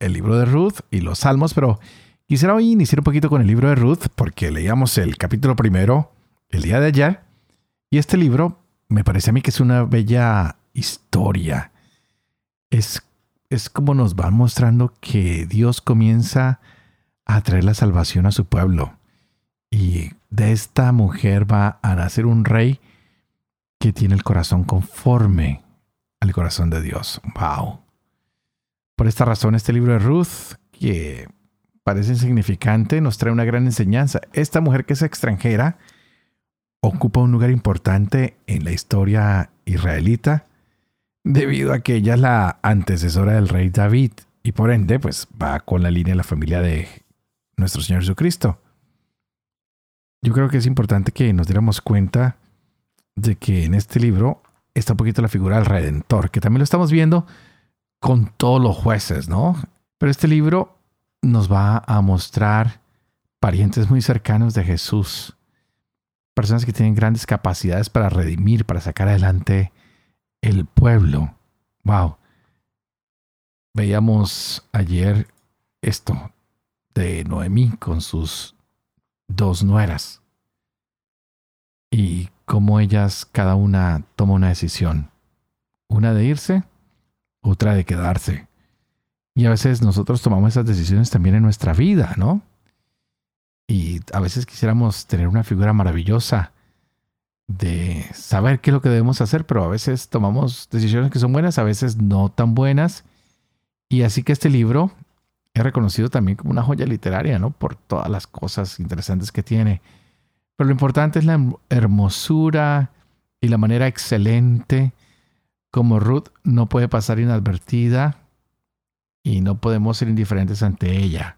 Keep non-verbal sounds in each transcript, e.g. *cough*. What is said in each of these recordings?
el libro de Ruth y los salmos, pero quisiera hoy iniciar un poquito con el libro de Ruth porque leíamos el capítulo primero el día de ayer y este libro me parece a mí que es una bella historia. Es, es como nos va mostrando que Dios comienza a traer la salvación a su pueblo y de esta mujer va a nacer un rey que tiene el corazón conforme al corazón de Dios. ¡Wow! Por esta razón, este libro de Ruth, que parece insignificante, nos trae una gran enseñanza. Esta mujer que es extranjera ocupa un lugar importante en la historia israelita debido a que ella es la antecesora del rey David y por ende pues va con la línea de la familia de nuestro Señor Jesucristo. Yo creo que es importante que nos diéramos cuenta de que en este libro está un poquito la figura del Redentor, que también lo estamos viendo con todos los jueces, ¿no? Pero este libro nos va a mostrar parientes muy cercanos de Jesús, personas que tienen grandes capacidades para redimir, para sacar adelante el pueblo. Wow. Veíamos ayer esto de Noemí con sus dos nueras y cómo ellas cada una toma una decisión. Una de irse otra de quedarse. Y a veces nosotros tomamos esas decisiones también en nuestra vida, ¿no? Y a veces quisiéramos tener una figura maravillosa de saber qué es lo que debemos hacer, pero a veces tomamos decisiones que son buenas, a veces no tan buenas. Y así que este libro es reconocido también como una joya literaria, ¿no? Por todas las cosas interesantes que tiene. Pero lo importante es la hermosura y la manera excelente como Ruth no puede pasar inadvertida y no podemos ser indiferentes ante ella.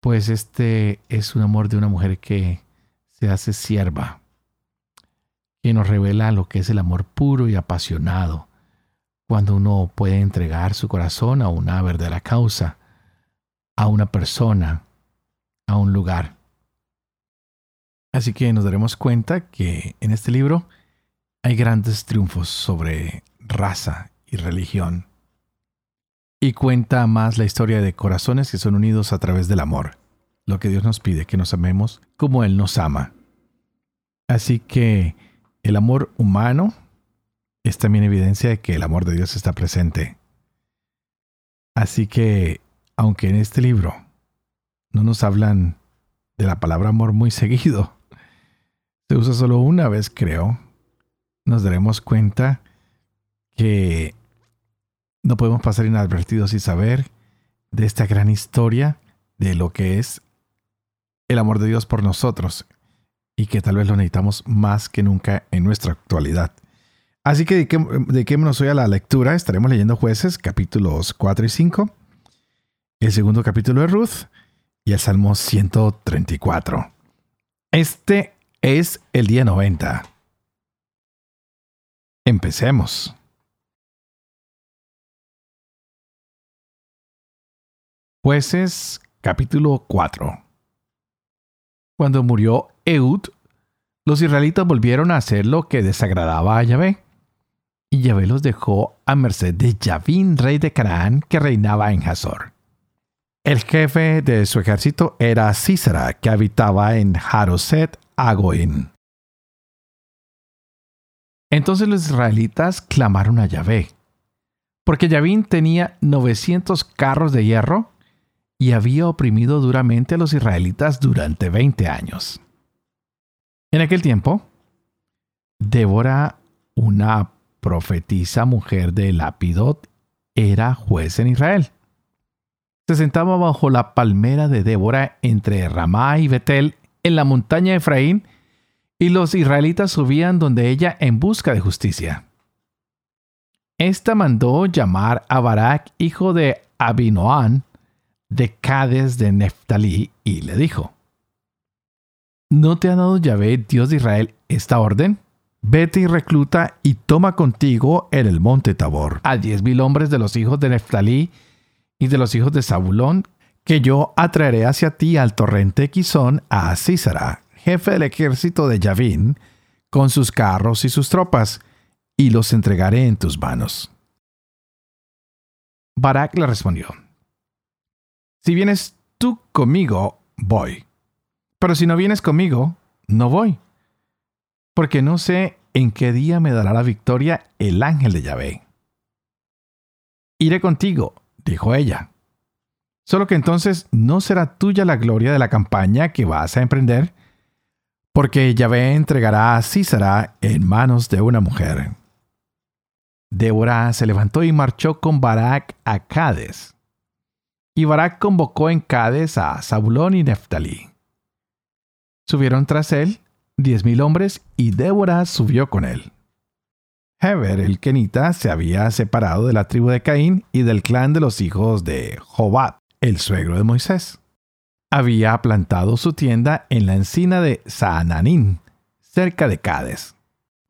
Pues este es un amor de una mujer que se hace sierva, que nos revela lo que es el amor puro y apasionado, cuando uno puede entregar su corazón a una verdadera causa, a una persona, a un lugar. Así que nos daremos cuenta que en este libro hay grandes triunfos sobre raza y religión. Y cuenta más la historia de corazones que son unidos a través del amor, lo que Dios nos pide, que nos amemos como Él nos ama. Así que el amor humano es también evidencia de que el amor de Dios está presente. Así que, aunque en este libro no nos hablan de la palabra amor muy *laughs* seguido, se usa solo una vez, creo, nos daremos cuenta que no podemos pasar inadvertidos y saber de esta gran historia de lo que es el amor de Dios por nosotros y que tal vez lo necesitamos más que nunca en nuestra actualidad. Así que dediquémonos hoy a la lectura. Estaremos leyendo jueces capítulos 4 y 5, el segundo capítulo de Ruth y el Salmo 134. Este es el día 90. Empecemos. Jueces capítulo 4 Cuando murió Eud, los israelitas volvieron a hacer lo que desagradaba a Yahvé. Y Yahvé los dejó a merced de Yavín, rey de Canaán, que reinaba en Hazor. El jefe de su ejército era Císara, que habitaba en Haroset Agoin. Entonces los israelitas clamaron a Yahvé, porque Yavín tenía 900 carros de hierro y había oprimido duramente a los israelitas durante 20 años. En aquel tiempo, Débora, una profetisa mujer de Lapidot, era juez en Israel. Se sentaba bajo la palmera de Débora entre Ramá y Betel en la montaña de Efraín y los israelitas subían donde ella en busca de justicia. Esta mandó llamar a Barak, hijo de Abinoán, de Cades de Neftalí y le dijo, ¿No te ha dado Yahvé, Dios de Israel, esta orden? Vete y recluta y toma contigo en el monte Tabor a diez mil hombres de los hijos de Neftalí y de los hijos de Zabulón, que yo atraeré hacia ti al torrente Quizón a Císara, jefe del ejército de Yavín, con sus carros y sus tropas, y los entregaré en tus manos. Barak le respondió, Si vienes tú conmigo, voy, pero si no vienes conmigo, no voy porque no sé en qué día me dará la victoria el ángel de Yahvé. Iré contigo, dijo ella. Solo que entonces no será tuya la gloria de la campaña que vas a emprender, porque Yahvé entregará a Císara en manos de una mujer. Débora se levantó y marchó con Barak a Cades. Y Barak convocó en Cades a Zabulón y Neftalí. Subieron tras él diez mil hombres, y Débora subió con él. Heber el Kenita se había separado de la tribu de Caín y del clan de los hijos de Jobat, el suegro de Moisés. Había plantado su tienda en la encina de Saananín, cerca de Cades.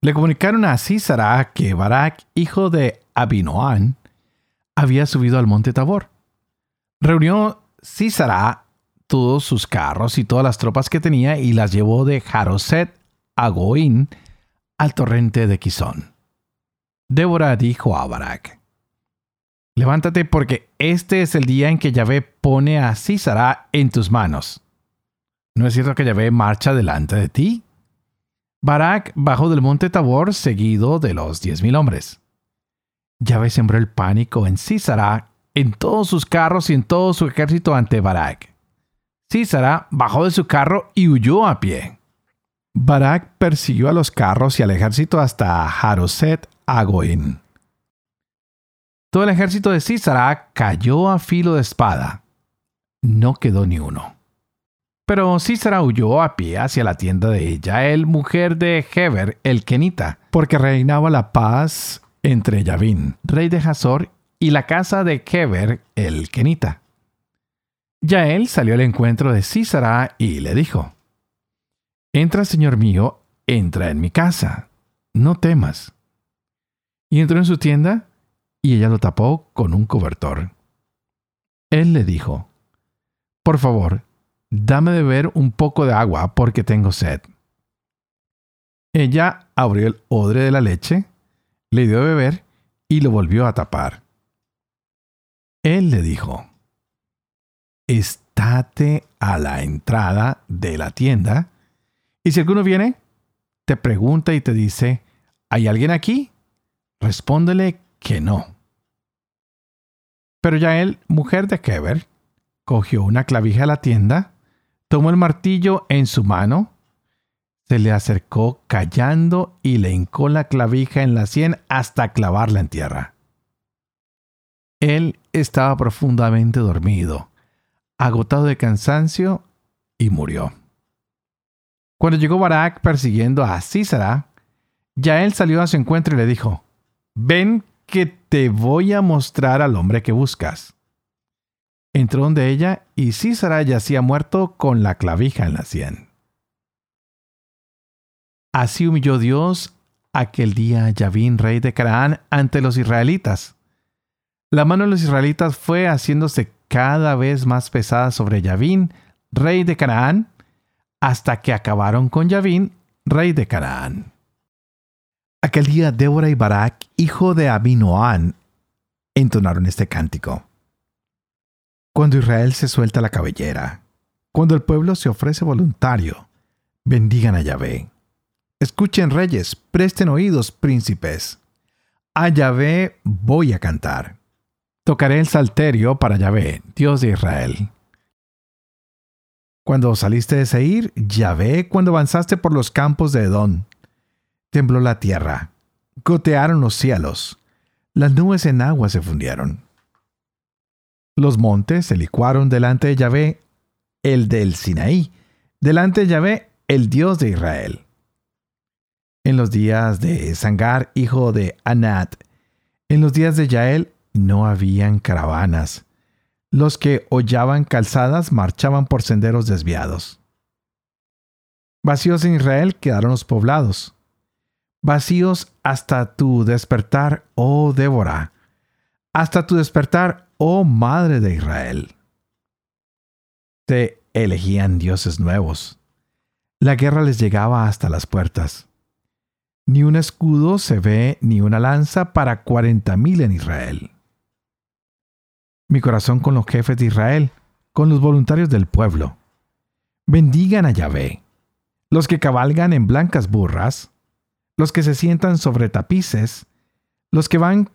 Le comunicaron a Císara que Barak, hijo de Abinoán, había subido al monte Tabor. Reunió Císara todos sus carros y todas las tropas que tenía y las llevó de Jaroset a Goín al torrente de Quizón. Débora dijo a Barak, Levántate porque este es el día en que Yahvé pone a Císara en tus manos. ¿No es cierto que Yahvé marcha delante de ti? Barak bajó del monte Tabor seguido de los diez mil hombres. Yahvé sembró el pánico en Císara, en todos sus carros y en todo su ejército ante Barak. Císara bajó de su carro y huyó a pie. Barak persiguió a los carros y al ejército hasta Jaroset Agoin. Todo el ejército de Císara cayó a filo de espada. No quedó ni uno. Pero Císara huyó a pie hacia la tienda de Yael, mujer de Heber el Kenita, porque reinaba la paz entre Yavín, rey de Hazor, y la casa de Heber el Kenita. Yael salió al encuentro de Císara y le dijo, Entra, señor mío, entra en mi casa, no temas. Y entró en su tienda y ella lo tapó con un cobertor. Él le dijo, Por favor, dame de beber un poco de agua porque tengo sed. Ella abrió el odre de la leche, le dio de beber y lo volvió a tapar. Él le dijo, estate a la entrada de la tienda y si alguno viene, te pregunta y te dice, ¿hay alguien aquí? Respóndele que no. Pero ya él, mujer de Keber, cogió una clavija a la tienda, tomó el martillo en su mano, se le acercó callando y le hincó la clavija en la sien hasta clavarla en tierra. Él estaba profundamente dormido agotado de cansancio, y murió. Cuando llegó Barak persiguiendo a Císara, él salió a su encuentro y le dijo, Ven que te voy a mostrar al hombre que buscas. Entró donde ella y Císara yacía muerto con la clavija en la sien. Así humilló Dios aquel día Yavín, rey de Canaán, ante los israelitas. La mano de los israelitas fue haciéndose cada vez más pesada sobre Yavín, rey de Canaán, hasta que acabaron con Yavín, rey de Canaán. Aquel día Débora y Barak, hijo de Abinoán, entonaron este cántico. Cuando Israel se suelta la cabellera, cuando el pueblo se ofrece voluntario, bendigan a Yahvé. Escuchen reyes, presten oídos príncipes. A Yahvé voy a cantar. Tocaré el salterio para Yahvé, Dios de Israel. Cuando saliste de Seir, Yahvé, cuando avanzaste por los campos de Edón, tembló la tierra, gotearon los cielos, las nubes en agua se fundieron. Los montes se licuaron delante de Yahvé, el del Sinaí, delante de Yahvé, el Dios de Israel. En los días de Sangar, hijo de Anat, en los días de Yael, no habían caravanas, Los que hollaban calzadas marchaban por senderos desviados. Vacíos en Israel quedaron los poblados. Vacíos hasta tu despertar, oh Débora. Hasta tu despertar, oh Madre de Israel. Te elegían dioses nuevos. La guerra les llegaba hasta las puertas. Ni un escudo se ve ni una lanza para cuarenta mil en Israel. Mi corazón con los jefes de Israel, con los voluntarios del pueblo. Bendigan a Yahvé. Los que cabalgan en blancas burras, los que se sientan sobre tapices, los que van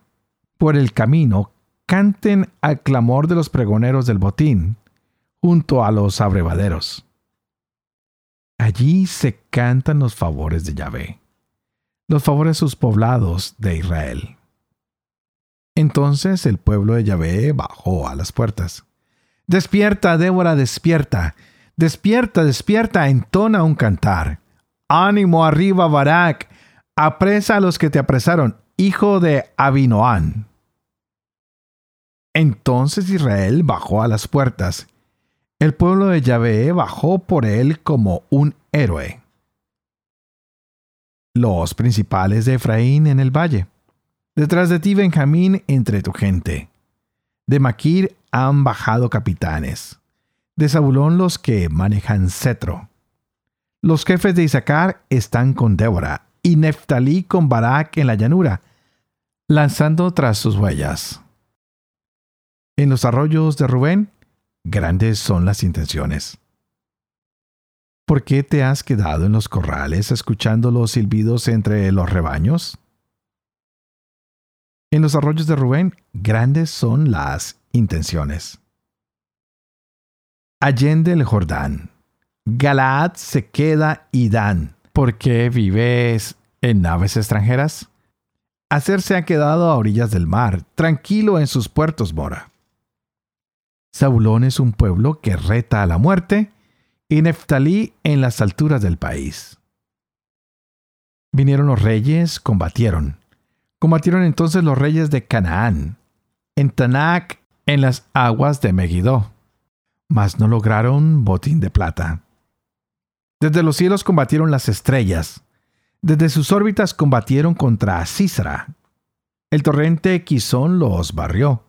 por el camino, canten al clamor de los pregoneros del botín, junto a los abrevaderos. Allí se cantan los favores de Yahvé los favores de sus poblados de Israel. Entonces el pueblo de Yahvé bajó a las puertas. Despierta, Débora, despierta. Despierta, despierta, entona un cantar. Ánimo arriba, Barak. Apresa a los que te apresaron, hijo de Abinoán. Entonces Israel bajó a las puertas. El pueblo de Yahvé bajó por él como un héroe los principales de Efraín en el valle. Detrás de ti, Benjamín, entre tu gente. De Maquir han bajado capitanes. De Zabulón los que manejan cetro. Los jefes de Isaacar están con Débora y Neftalí con Barak en la llanura, lanzando tras sus huellas. En los arroyos de Rubén, grandes son las intenciones. ¿Por qué te has quedado en los corrales escuchando los silbidos entre los rebaños? En los arroyos de Rubén, grandes son las intenciones. Allende el Jordán. Galaad se queda y dan. ¿Por qué vives en naves extranjeras? Hacer se ha quedado a orillas del mar, tranquilo en sus puertos mora. Zabulón es un pueblo que reta a la muerte y Neftalí en las alturas del país. Vinieron los reyes, combatieron. Combatieron entonces los reyes de Canaán, en Tanac, en las aguas de Megiddo, mas no lograron botín de plata. Desde los cielos combatieron las estrellas, desde sus órbitas combatieron contra Císara. El torrente Quizón los barrió.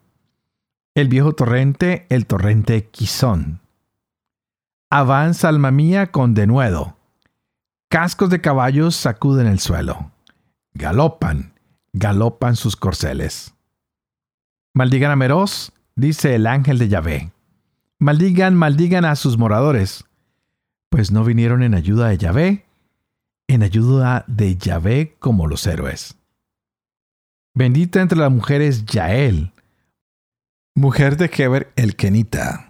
El viejo torrente, el torrente Quizón. Avanza alma mía con denuedo. Cascos de caballos sacuden el suelo. Galopan, galopan sus corceles. Maldigan a Meroz, dice el ángel de Yahvé. Maldigan, maldigan a sus moradores, pues no vinieron en ayuda de Yahvé, en ayuda de Yahvé como los héroes. Bendita entre las mujeres Yael, mujer de Heber el Kenita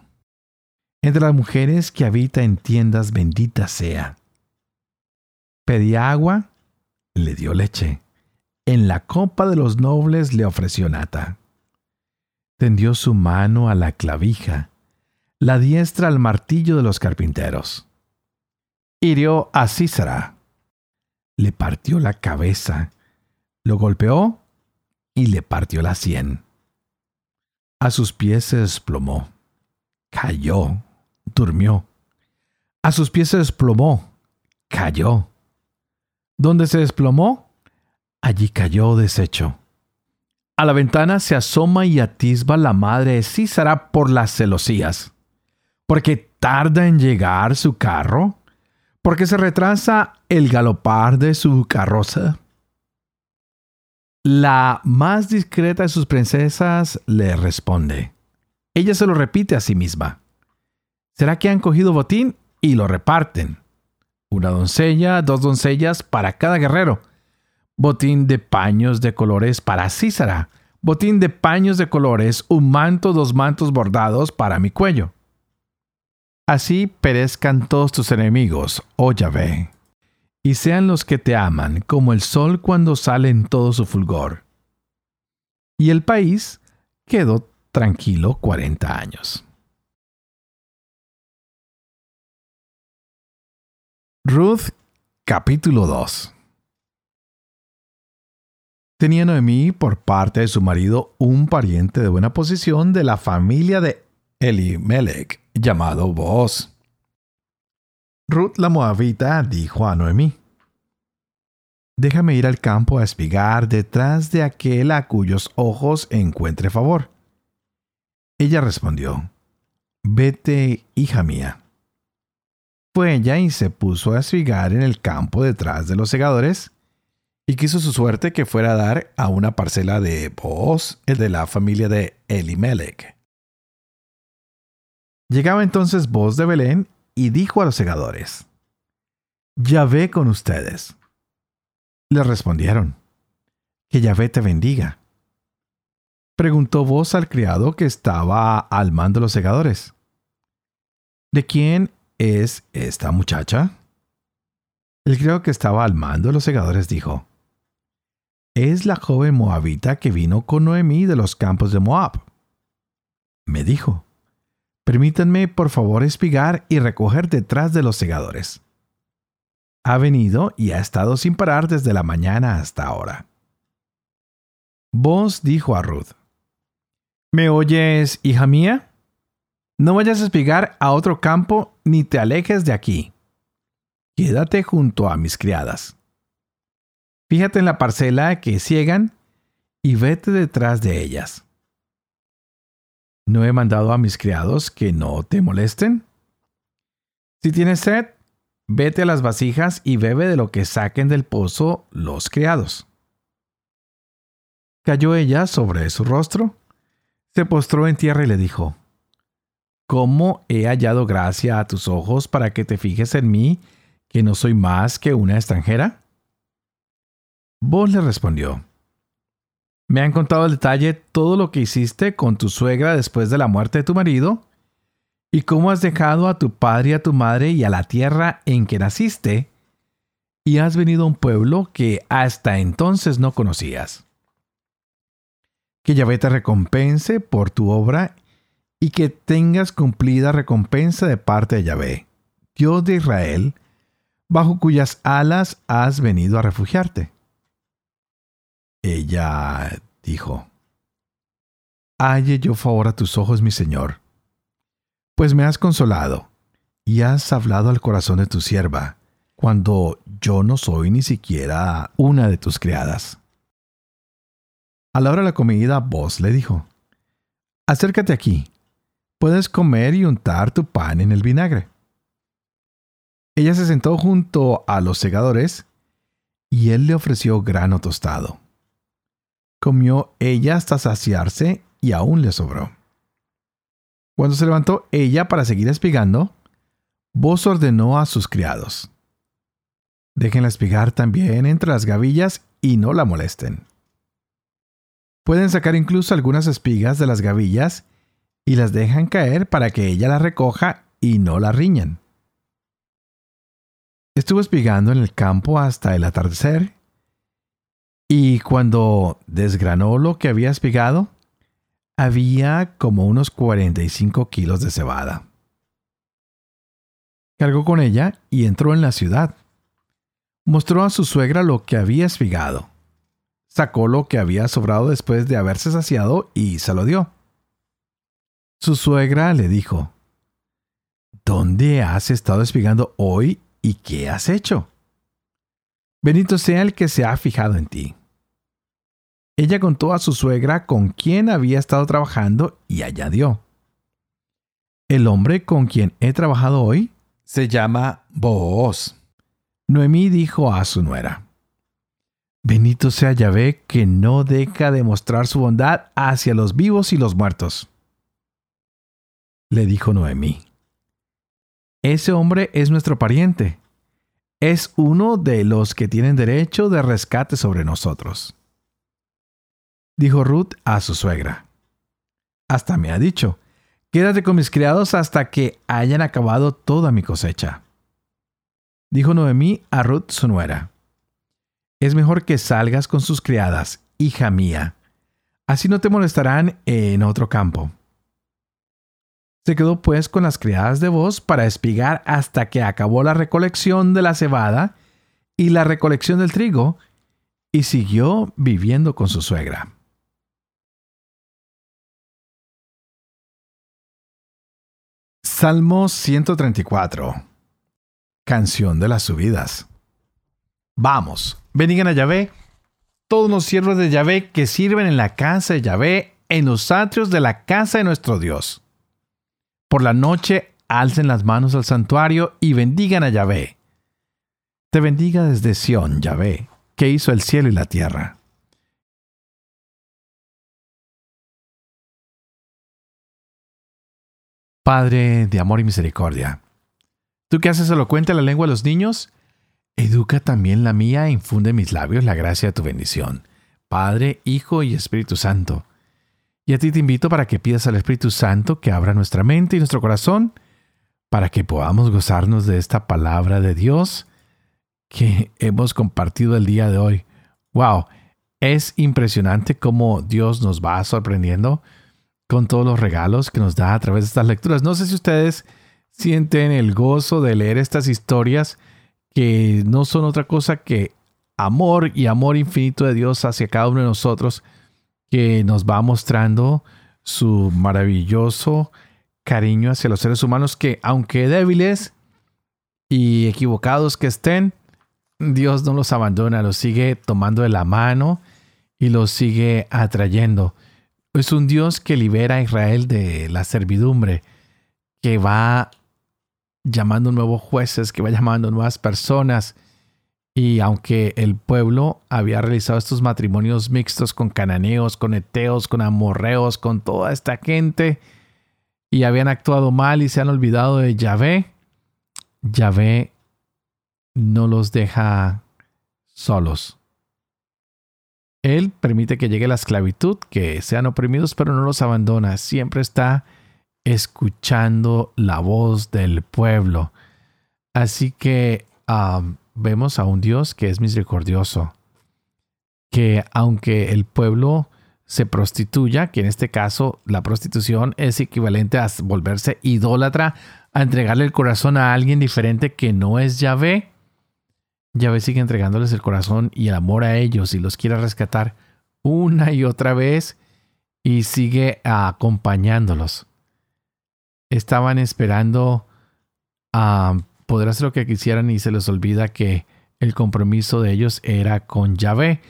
entre las mujeres que habita en tiendas bendita sea. Pedía agua, le dio leche. En la copa de los nobles le ofreció nata. Tendió su mano a la clavija, la diestra al martillo de los carpinteros. Hirió a Císara. Le partió la cabeza, lo golpeó y le partió la sien. A sus pies se desplomó, cayó durmió. A sus pies se desplomó, cayó. ¿Dónde se desplomó? Allí cayó deshecho. A la ventana se asoma y atisba la madre de Císara por las celosías. Porque tarda en llegar su carro, porque se retrasa el galopar de su carroza. La más discreta de sus princesas le responde. Ella se lo repite a sí misma. ¿Será que han cogido botín y lo reparten? Una doncella, dos doncellas para cada guerrero. Botín de paños de colores para Císara. Botín de paños de colores, un manto, dos mantos bordados para mi cuello. Así perezcan todos tus enemigos, oh Yahvé, y sean los que te aman como el sol cuando sale en todo su fulgor. Y el país quedó tranquilo cuarenta años. Ruth capítulo 2 Tenía Noemí por parte de su marido un pariente de buena posición de la familia de Elimelech, llamado Boaz. Ruth la Moabita dijo a Noemí, Déjame ir al campo a espigar detrás de aquel a cuyos ojos encuentre favor. Ella respondió, Vete, hija mía. Fue ella y se puso a espigar en el campo detrás de los segadores, y quiso su suerte que fuera a dar a una parcela de Boaz, el de la familia de Elimelech. Llegaba entonces voz de Belén y dijo a los segadores, Yahvé con ustedes. Le respondieron, Que Yahvé te bendiga. Preguntó vos al criado que estaba al mando de los segadores, ¿De quién es esta muchacha? El criado que estaba al mando de los segadores dijo, Es la joven moabita que vino con Noemí de los campos de Moab. Me dijo, Permítanme por favor espigar y recoger detrás de los segadores. Ha venido y ha estado sin parar desde la mañana hasta ahora. Vos dijo a Ruth, ¿Me oyes, hija mía? No vayas a espigar a otro campo ni te alejes de aquí. Quédate junto a mis criadas. Fíjate en la parcela que ciegan y vete detrás de ellas. ¿No he mandado a mis criados que no te molesten? Si tienes sed, vete a las vasijas y bebe de lo que saquen del pozo los criados. Cayó ella sobre su rostro, se postró en tierra y le dijo, ¿Cómo he hallado gracia a tus ojos para que te fijes en mí, que no soy más que una extranjera? Vos le respondió, me han contado el detalle todo lo que hiciste con tu suegra después de la muerte de tu marido y cómo has dejado a tu padre y a tu madre y a la tierra en que naciste y has venido a un pueblo que hasta entonces no conocías. Que Yahvé te recompense por tu obra y que tengas cumplida recompensa de parte de Yahvé, Dios de Israel, bajo cuyas alas has venido a refugiarte. Ella dijo, Halle yo favor a tus ojos, mi Señor, pues me has consolado y has hablado al corazón de tu sierva, cuando yo no soy ni siquiera una de tus criadas. A la hora de la comida, vos le dijo, Acércate aquí, puedes comer y untar tu pan en el vinagre. Ella se sentó junto a los segadores y él le ofreció grano tostado. Comió ella hasta saciarse y aún le sobró. Cuando se levantó ella para seguir espigando, Vos ordenó a sus criados. Déjenla espigar también entre las gavillas y no la molesten. Pueden sacar incluso algunas espigas de las gavillas y las dejan caer para que ella las recoja y no la riñan. Estuvo espigando en el campo hasta el atardecer y cuando desgranó lo que había espigado, había como unos 45 kilos de cebada. Cargó con ella y entró en la ciudad. Mostró a su suegra lo que había espigado. Sacó lo que había sobrado después de haberse saciado y se lo dio. Su suegra le dijo, ¿Dónde has estado espigando hoy y qué has hecho? Bendito sea el que se ha fijado en ti. Ella contó a su suegra con quién había estado trabajando y añadió, El hombre con quien he trabajado hoy se llama Booz. Noemí dijo a su nuera, Bendito sea Yahvé que no deja de mostrar su bondad hacia los vivos y los muertos. Le dijo Noemí, Ese hombre es nuestro pariente. Es uno de los que tienen derecho de rescate sobre nosotros dijo Ruth a su suegra. Hasta me ha dicho, quédate con mis criados hasta que hayan acabado toda mi cosecha. Dijo Noemí a Ruth su nuera, es mejor que salgas con sus criadas, hija mía, así no te molestarán en otro campo. Se quedó pues con las criadas de voz para espigar hasta que acabó la recolección de la cebada y la recolección del trigo, y siguió viviendo con su suegra. Salmo 134. Canción de las subidas. Vamos, bendigan a Yahvé, todos los siervos de Yahvé que sirven en la casa de Yahvé, en los atrios de la casa de nuestro Dios. Por la noche alcen las manos al santuario y bendigan a Yahvé. Te bendiga desde Sión, Yahvé, que hizo el cielo y la tierra. Padre de amor y misericordia, tú que haces elocuente la lengua de los niños, educa también la mía e infunde en mis labios la gracia de tu bendición. Padre, Hijo y Espíritu Santo. Y a ti te invito para que pidas al Espíritu Santo que abra nuestra mente y nuestro corazón para que podamos gozarnos de esta palabra de Dios que hemos compartido el día de hoy. ¡Wow! Es impresionante cómo Dios nos va sorprendiendo con todos los regalos que nos da a través de estas lecturas. No sé si ustedes sienten el gozo de leer estas historias que no son otra cosa que amor y amor infinito de Dios hacia cada uno de nosotros que nos va mostrando su maravilloso cariño hacia los seres humanos que aunque débiles y equivocados que estén, Dios no los abandona, los sigue tomando de la mano y los sigue atrayendo. Es un Dios que libera a Israel de la servidumbre, que va llamando nuevos jueces, que va llamando nuevas personas. Y aunque el pueblo había realizado estos matrimonios mixtos con cananeos, con eteos, con amorreos, con toda esta gente, y habían actuado mal y se han olvidado de Yahvé, Yahvé no los deja solos. Él permite que llegue la esclavitud, que sean oprimidos, pero no los abandona. Siempre está escuchando la voz del pueblo. Así que vemos a un Dios que es misericordioso, que aunque el pueblo se prostituya, que en este caso la prostitución es equivalente a volverse idólatra, a entregarle el corazón a alguien diferente que no es Yahvé, Yahvé sigue entregándoles el corazón y el amor a ellos y los quiere rescatar una y otra vez y sigue acompañándolos. Estaban esperando a poder hacer lo que quisieran y se les olvida que el compromiso de ellos era con Yahvé.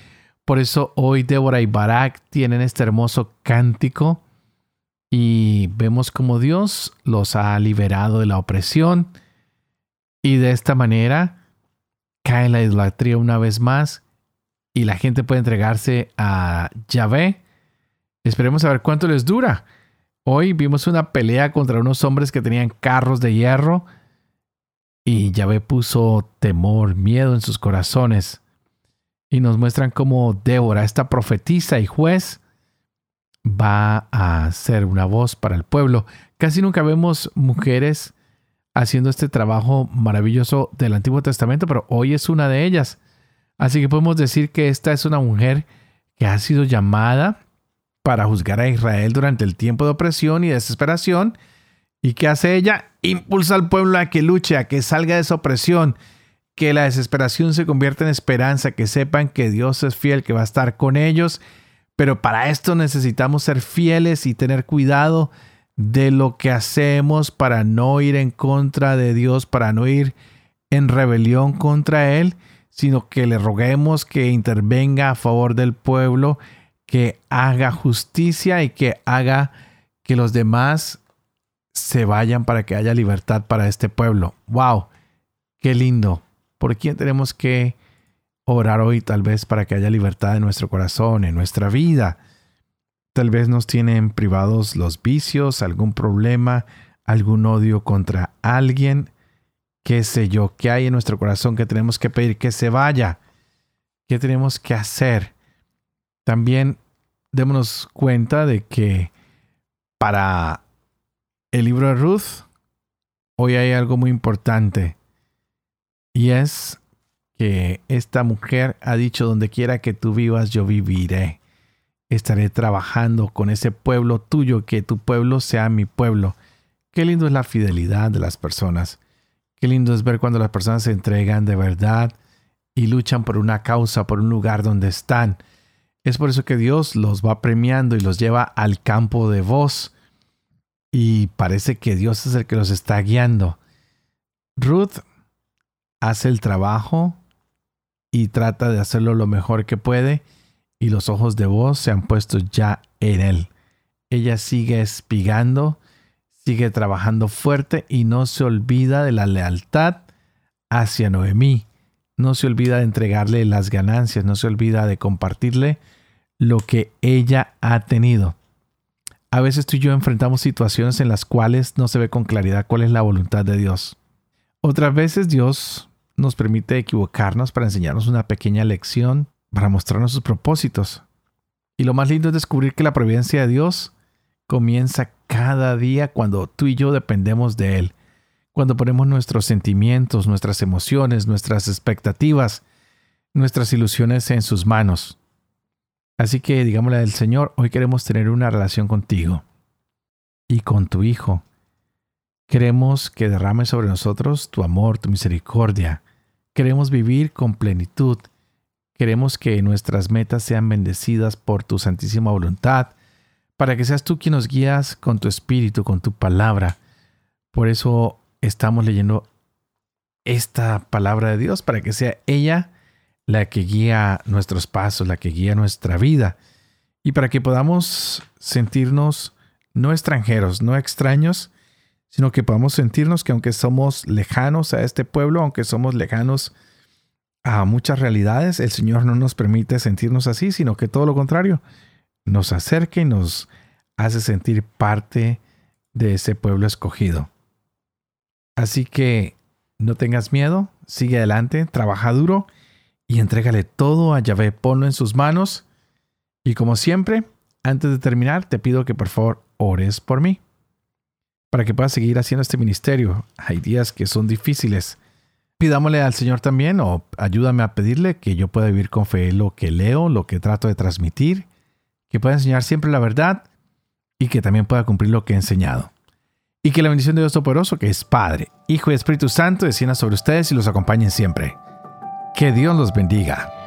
Por eso hoy Débora y Barak tienen este hermoso cántico y vemos como Dios los ha liberado de la opresión y de esta manera cae la idolatría una vez más y la gente puede entregarse a Yahvé. Esperemos a ver cuánto les dura. Hoy vimos una pelea contra unos hombres que tenían carros de hierro y Yahvé puso temor, miedo en sus corazones. Y nos muestran cómo Débora, esta profetisa y juez, va a ser una voz para el pueblo. Casi nunca vemos mujeres haciendo este trabajo maravilloso del Antiguo Testamento, pero hoy es una de ellas. Así que podemos decir que esta es una mujer que ha sido llamada para juzgar a Israel durante el tiempo de opresión y desesperación. ¿Y qué hace ella? Impulsa al pueblo a que luche, a que salga de esa opresión, que la desesperación se convierta en esperanza, que sepan que Dios es fiel, que va a estar con ellos. Pero para esto necesitamos ser fieles y tener cuidado de lo que hacemos para no ir en contra de Dios, para no ir en rebelión contra Él, sino que le roguemos que intervenga a favor del pueblo, que haga justicia y que haga que los demás se vayan para que haya libertad para este pueblo. ¡Wow! ¡Qué lindo! ¿Por quién tenemos que orar hoy tal vez para que haya libertad en nuestro corazón, en nuestra vida? Tal vez nos tienen privados los vicios, algún problema, algún odio contra alguien, qué sé yo, qué hay en nuestro corazón que tenemos que pedir que se vaya, qué tenemos que hacer. También démonos cuenta de que para el libro de Ruth, hoy hay algo muy importante y es que esta mujer ha dicho, donde quiera que tú vivas, yo viviré estaré trabajando con ese pueblo tuyo, que tu pueblo sea mi pueblo. Qué lindo es la fidelidad de las personas. Qué lindo es ver cuando las personas se entregan de verdad y luchan por una causa, por un lugar donde están. Es por eso que Dios los va premiando y los lleva al campo de voz. y parece que Dios es el que los está guiando. Ruth hace el trabajo y trata de hacerlo lo mejor que puede y los ojos de voz se han puesto ya en él. Ella sigue espigando, sigue trabajando fuerte y no se olvida de la lealtad hacia Noemí. No se olvida de entregarle las ganancias, no se olvida de compartirle lo que ella ha tenido. A veces tú y yo enfrentamos situaciones en las cuales no se ve con claridad cuál es la voluntad de Dios. Otras veces Dios nos permite equivocarnos para enseñarnos una pequeña lección, para mostrarnos sus propósitos. Y lo más lindo es descubrir que la providencia de Dios comienza cada día cuando tú y yo dependemos de Él, cuando ponemos nuestros sentimientos, nuestras emociones, nuestras expectativas, nuestras ilusiones en sus manos. Así que digámosle al Señor, hoy queremos tener una relación contigo y con tu Hijo. Queremos que derrame sobre nosotros tu amor, tu misericordia. Queremos vivir con plenitud. Queremos que nuestras metas sean bendecidas por tu santísima voluntad, para que seas tú quien nos guías con tu espíritu, con tu palabra. Por eso estamos leyendo esta palabra de Dios, para que sea ella la que guía nuestros pasos, la que guía nuestra vida, y para que podamos sentirnos no extranjeros, no extraños, sino que podamos sentirnos que aunque somos lejanos a este pueblo, aunque somos lejanos a muchas realidades, el Señor no nos permite sentirnos así, sino que todo lo contrario, nos acerca y nos hace sentir parte de ese pueblo escogido. Así que no tengas miedo, sigue adelante, trabaja duro y entrégale todo a Yahvé, ponlo en sus manos. Y como siempre, antes de terminar, te pido que por favor ores por mí, para que puedas seguir haciendo este ministerio. Hay días que son difíciles. Pidámosle al Señor también, o ayúdame a pedirle que yo pueda vivir con fe lo que leo, lo que trato de transmitir, que pueda enseñar siempre la verdad y que también pueda cumplir lo que he enseñado. Y que la bendición de Dios Todopoderoso, que es Padre, Hijo y Espíritu Santo, descienda sobre ustedes y los acompañen siempre. Que Dios los bendiga.